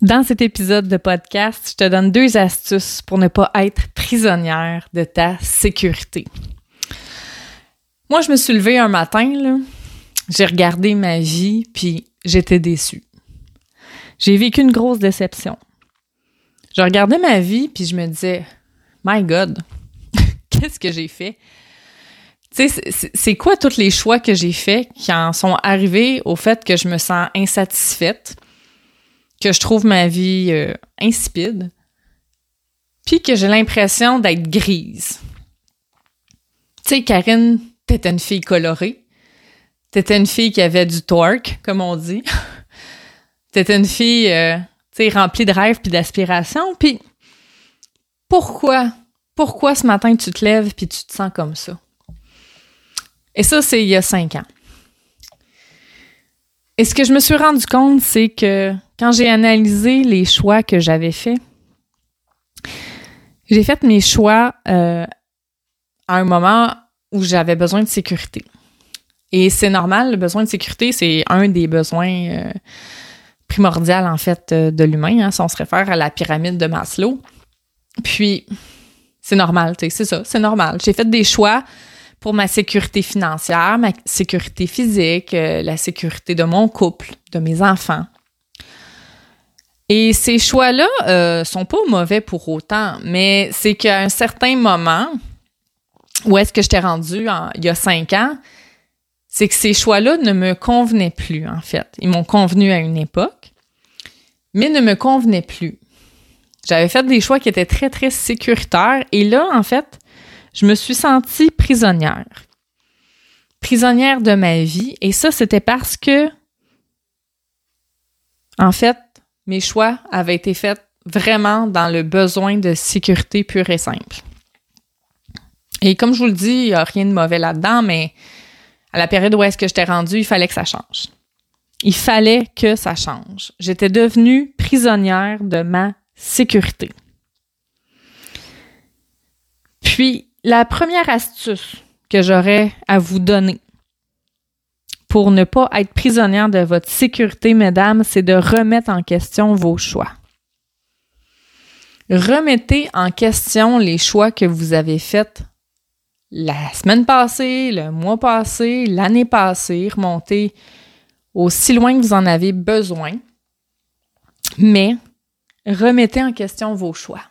Dans cet épisode de podcast, je te donne deux astuces pour ne pas être prisonnière de ta sécurité. Moi, je me suis levée un matin, j'ai regardé ma vie, puis j'étais déçue. J'ai vécu une grosse déception. Je regardais ma vie, puis je me disais, My God, qu'est-ce que j'ai fait? Tu sais, c'est quoi tous les choix que j'ai faits qui en sont arrivés au fait que je me sens insatisfaite? Que je trouve ma vie euh, insipide, puis que j'ai l'impression d'être grise. Tu sais, Karine, t'étais une fille colorée. T'étais une fille qui avait du torque, comme on dit. t'étais une fille, euh, tu sais, remplie de rêves puis d'aspirations. Puis pourquoi, pourquoi ce matin tu te lèves puis tu te sens comme ça? Et ça, c'est il y a cinq ans. Et ce que je me suis rendu compte, c'est que quand j'ai analysé les choix que j'avais faits, j'ai fait mes choix euh, à un moment où j'avais besoin de sécurité. Et c'est normal, le besoin de sécurité, c'est un des besoins euh, primordiaux, en fait, euh, de l'humain, hein, si on se réfère à la pyramide de Maslow. Puis, c'est normal, c'est ça, c'est normal. J'ai fait des choix pour ma sécurité financière, ma sécurité physique, la sécurité de mon couple, de mes enfants. Et ces choix-là euh, sont pas mauvais pour autant, mais c'est qu'à un certain moment, où est-ce que je t'ai rendu il y a cinq ans, c'est que ces choix-là ne me convenaient plus, en fait. Ils m'ont convenu à une époque, mais ne me convenaient plus. J'avais fait des choix qui étaient très, très sécuritaires, et là, en fait, je me suis sentie prisonnière. Prisonnière de ma vie, et ça, c'était parce que, en fait, mes choix avaient été faits vraiment dans le besoin de sécurité pure et simple. Et comme je vous le dis, il n'y a rien de mauvais là-dedans, mais à la période où est-ce que j'étais rendue, il fallait que ça change. Il fallait que ça change. J'étais devenue prisonnière de ma sécurité. Puis, la première astuce que j'aurais à vous donner pour ne pas être prisonnière de votre sécurité, mesdames, c'est de remettre en question vos choix. Remettez en question les choix que vous avez faits la semaine passée, le mois passé, l'année passée, remontez aussi loin que vous en avez besoin, mais remettez en question vos choix.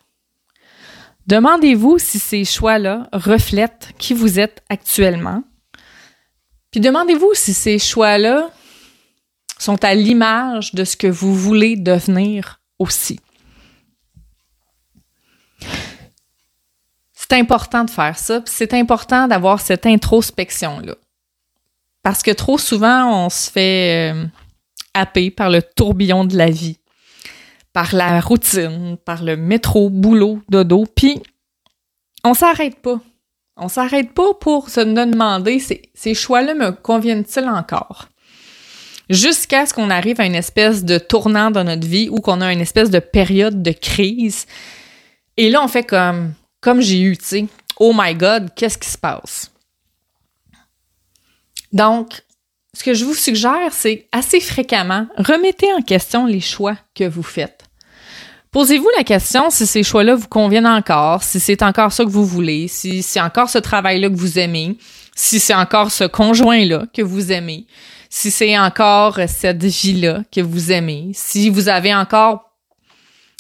Demandez-vous si ces choix-là reflètent qui vous êtes actuellement puis demandez-vous si ces choix-là sont à l'image de ce que vous voulez devenir aussi. C'est important de faire ça, puis c'est important d'avoir cette introspection-là. Parce que trop souvent, on se fait euh, happer par le tourbillon de la vie, par la routine, par le métro, boulot, dodo, puis on s'arrête pas. On s'arrête pas pour se demander ces choix-là me conviennent-ils encore? Jusqu'à ce qu'on arrive à une espèce de tournant dans notre vie ou qu'on a une espèce de période de crise. Et là, on fait comme, comme j'ai eu, tu sais, oh my God, qu'est-ce qui se passe? Donc, ce que je vous suggère, c'est assez fréquemment, remettez en question les choix que vous faites. Posez-vous la question si ces choix-là vous conviennent encore, si c'est encore ça que vous voulez, si c'est encore ce travail-là que vous aimez, si c'est encore ce conjoint-là que vous aimez, si c'est encore cette vie-là que vous aimez, si vous avez encore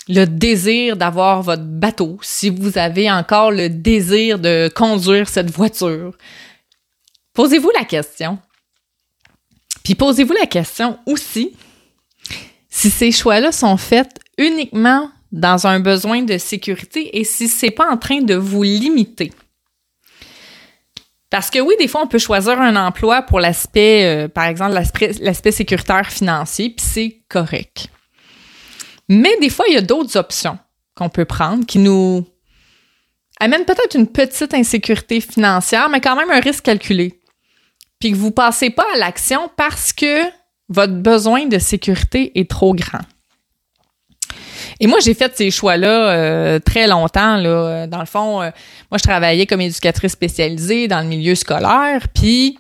le désir d'avoir votre bateau, si vous avez encore le désir de conduire cette voiture. Posez-vous la question. Puis posez-vous la question aussi si ces choix-là sont faits uniquement dans un besoin de sécurité et si c'est pas en train de vous limiter. Parce que oui, des fois, on peut choisir un emploi pour l'aspect, euh, par exemple, l'aspect sécuritaire financier, puis c'est correct. Mais des fois, il y a d'autres options qu'on peut prendre qui nous amènent peut-être une petite insécurité financière, mais quand même un risque calculé. Puis que vous passez pas à l'action parce que votre besoin de sécurité est trop grand. Et moi, j'ai fait ces choix-là euh, très longtemps. Là. Dans le fond, euh, moi, je travaillais comme éducatrice spécialisée dans le milieu scolaire. Puis,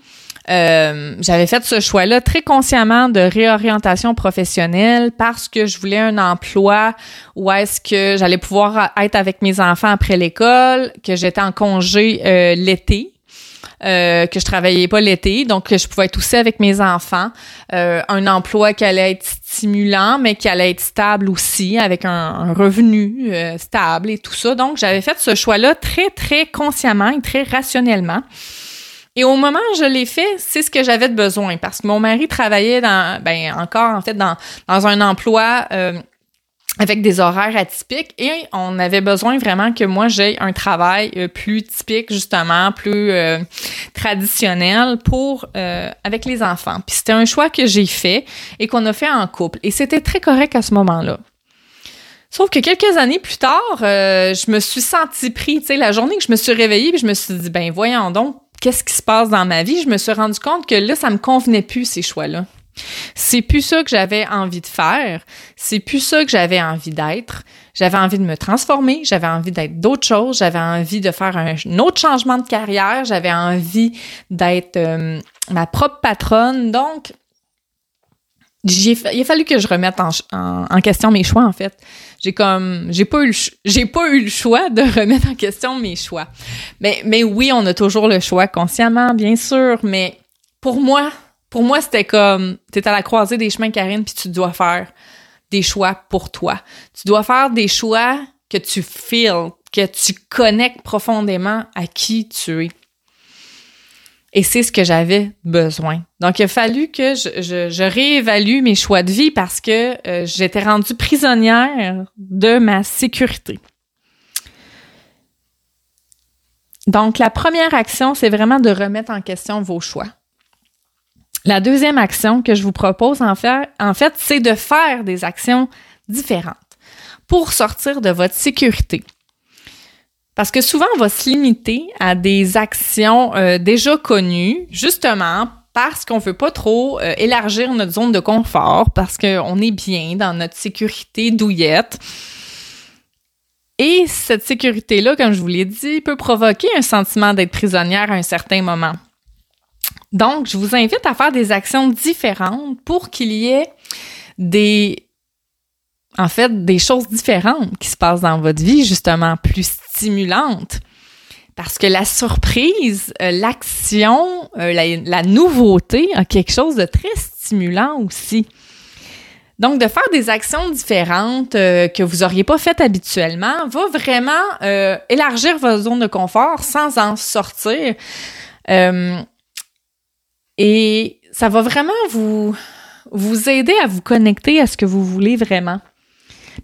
Euh, j'avais fait ce choix-là très consciemment de réorientation professionnelle parce que je voulais un emploi où est-ce que j'allais pouvoir être avec mes enfants après l'école, que j'étais en congé euh, l'été. Euh, que je travaillais pas l'été, donc que je pouvais être aussi avec mes enfants, euh, un emploi qui allait être stimulant, mais qui allait être stable aussi, avec un, revenu euh, stable et tout ça. Donc, j'avais fait ce choix-là très, très consciemment et très rationnellement. Et au moment où je l'ai fait, c'est ce que j'avais de besoin parce que mon mari travaillait dans, ben encore en fait dans, dans un emploi avec des horaires atypiques et on avait besoin vraiment que moi j'ai un travail euh, plus typique justement, plus euh, traditionnel pour euh, avec les enfants. Puis c'était un choix que j'ai fait et qu'on a fait en couple et c'était très correct à ce moment-là. Sauf que quelques années plus tard, je me suis sentie pris, tu sais, la journée que je me suis réveillée, puis je me suis dit ben voyons donc qu'est-ce qui se passe dans ma vie, je me suis rendu compte que là ça me convenait plus ces choix-là. C'est plus ça que j'avais envie de faire. C'est plus ça que j'avais envie d'être. J'avais envie de me transformer. J'avais envie d'être d'autres choses. J'avais envie de faire un, autre changement de carrière. J'avais envie d'être euh, ma propre patronne. Donc, il a fallu que je remette en, question mes choix, en fait. J'ai comme, j'ai pas eu j'ai le choix de remettre en question mes choix. Mais oui, on a toujours le choix consciemment, bien sûr, mais pour moi, pour moi, c'était comme, t'es à la croisée des chemins, Karine, puis tu dois faire des choix pour toi. Tu dois faire des choix que tu feels, que tu connectes profondément à qui tu es. Et c'est ce que j'avais besoin. Donc, il a fallu que je, réévalue mes choix de vie parce que euh, j'étais rendue prisonnière de ma sécurité. Donc, la première action, c'est vraiment de remettre en question vos choix. La deuxième action que je vous propose en fait, c'est de faire des actions différentes pour sortir de votre sécurité. Parce que souvent, on va se limiter à des actions euh, déjà connues, justement parce qu'on ne veut pas trop euh, élargir notre zone de confort, parce qu'on est bien dans notre sécurité douillette. Et cette sécurité-là, comme je vous l'ai dit, peut provoquer un sentiment d'être prisonnière à un certain moment. Donc, je vous invite à faire des actions différentes pour qu'il y ait des, en fait, des choses différentes qui se passent dans votre vie, justement, plus stimulantes. Parce que la surprise, euh, l'action, euh, la, nouveauté a quelque chose de très stimulant aussi. Donc, de faire des actions différentes euh, que vous n'auriez pas faites habituellement va vraiment élargir votre zone de confort sans en sortir. Et ça va vraiment vous, vous aider à vous connecter à ce que vous voulez vraiment.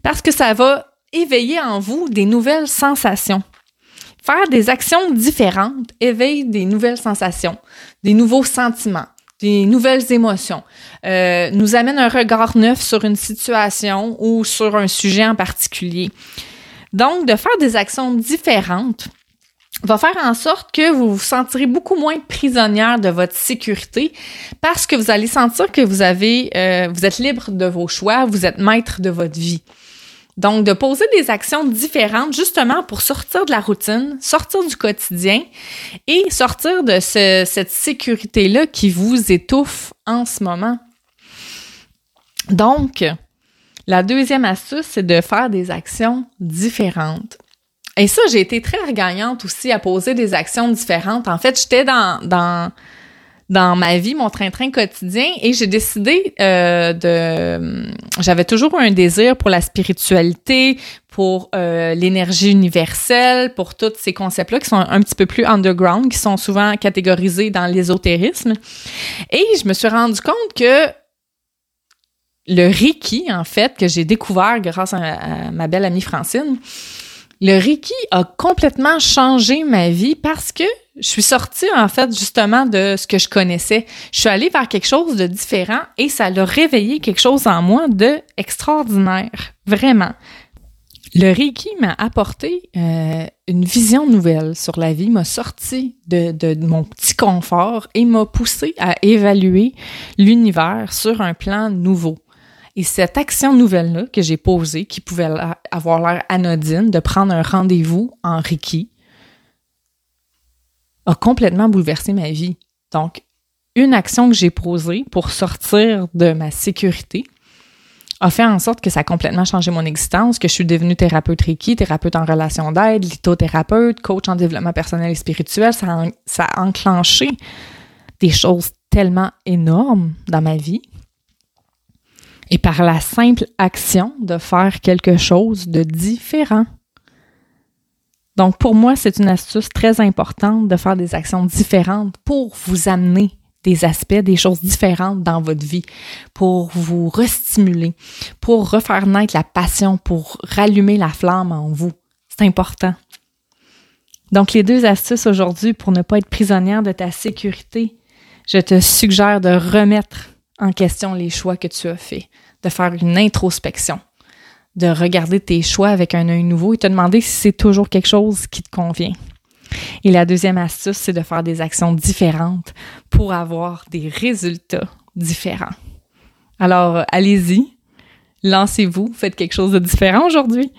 Parce que ça va éveiller en vous des nouvelles sensations. Faire des actions différentes éveille des nouvelles sensations, des nouveaux sentiments, des nouvelles émotions, euh, nous amène un regard neuf sur une situation ou sur un sujet en particulier. Donc, de faire des actions différentes, va faire en sorte que vous vous sentirez beaucoup moins prisonnière de votre sécurité parce que vous allez sentir que vous avez, euh, vous êtes libre de vos choix, vous êtes maître de votre vie. Donc, de poser des actions différentes justement pour sortir de la routine, sortir du quotidien et sortir de cette sécurité-là qui vous étouffe en ce moment. Donc, la deuxième astuce, c'est de faire des actions différentes. Et ça, j'ai été très regagnante aussi à poser des actions différentes. En fait, j'étais dans, dans, dans ma vie, mon train-train quotidien, et j'ai décidé euh, de... J'avais toujours un désir pour la spiritualité, pour euh, l'énergie universelle, pour tous ces concepts-là qui sont un petit peu plus underground, qui sont souvent catégorisés dans l'ésotérisme. Et je me suis rendu compte que le Reiki, en fait, que j'ai découvert grâce à ma belle amie Francine, le Reiki a complètement changé ma vie parce que je suis sortie, en fait, justement, de ce que je connaissais. Je suis allée vers quelque chose de différent et ça a réveillé quelque chose en moi de extraordinaire. Vraiment. Le Reiki m'a apporté euh, une vision nouvelle sur la vie, m'a sorti de, de, mon petit confort et m'a poussé à évaluer l'univers sur un plan nouveau. Et cette action nouvelle-là que j'ai posée, qui pouvait avoir l'air anodine, de prendre un rendez-vous en Reiki, a complètement bouleversé ma vie. Donc, une action que j'ai posée pour sortir de ma sécurité a fait en sorte que ça a complètement changé mon existence, que je suis devenue thérapeute Reiki, thérapeute en relation d'aide, lithothérapeute, coach en développement personnel et spirituel. Ça a, ça a enclenché des choses tellement énormes dans ma vie. Et par la simple action de faire quelque chose de différent. Donc, pour moi, c'est une astuce très importante de faire des actions différentes pour vous amener des aspects, des choses différentes dans votre vie, pour vous restimuler, pour refaire naître la passion, pour rallumer la flamme en vous. C'est important. Donc, les deux astuces aujourd'hui pour ne pas être prisonnière de ta sécurité, je te suggère de remettre en question les choix que tu as faits, de faire une introspection, de regarder tes choix avec un œil nouveau et te demander si c'est toujours quelque chose qui te convient. Et la deuxième astuce, c'est de faire des actions différentes pour avoir des résultats différents. Alors, allez-y, lancez-vous, faites quelque chose de différent aujourd'hui.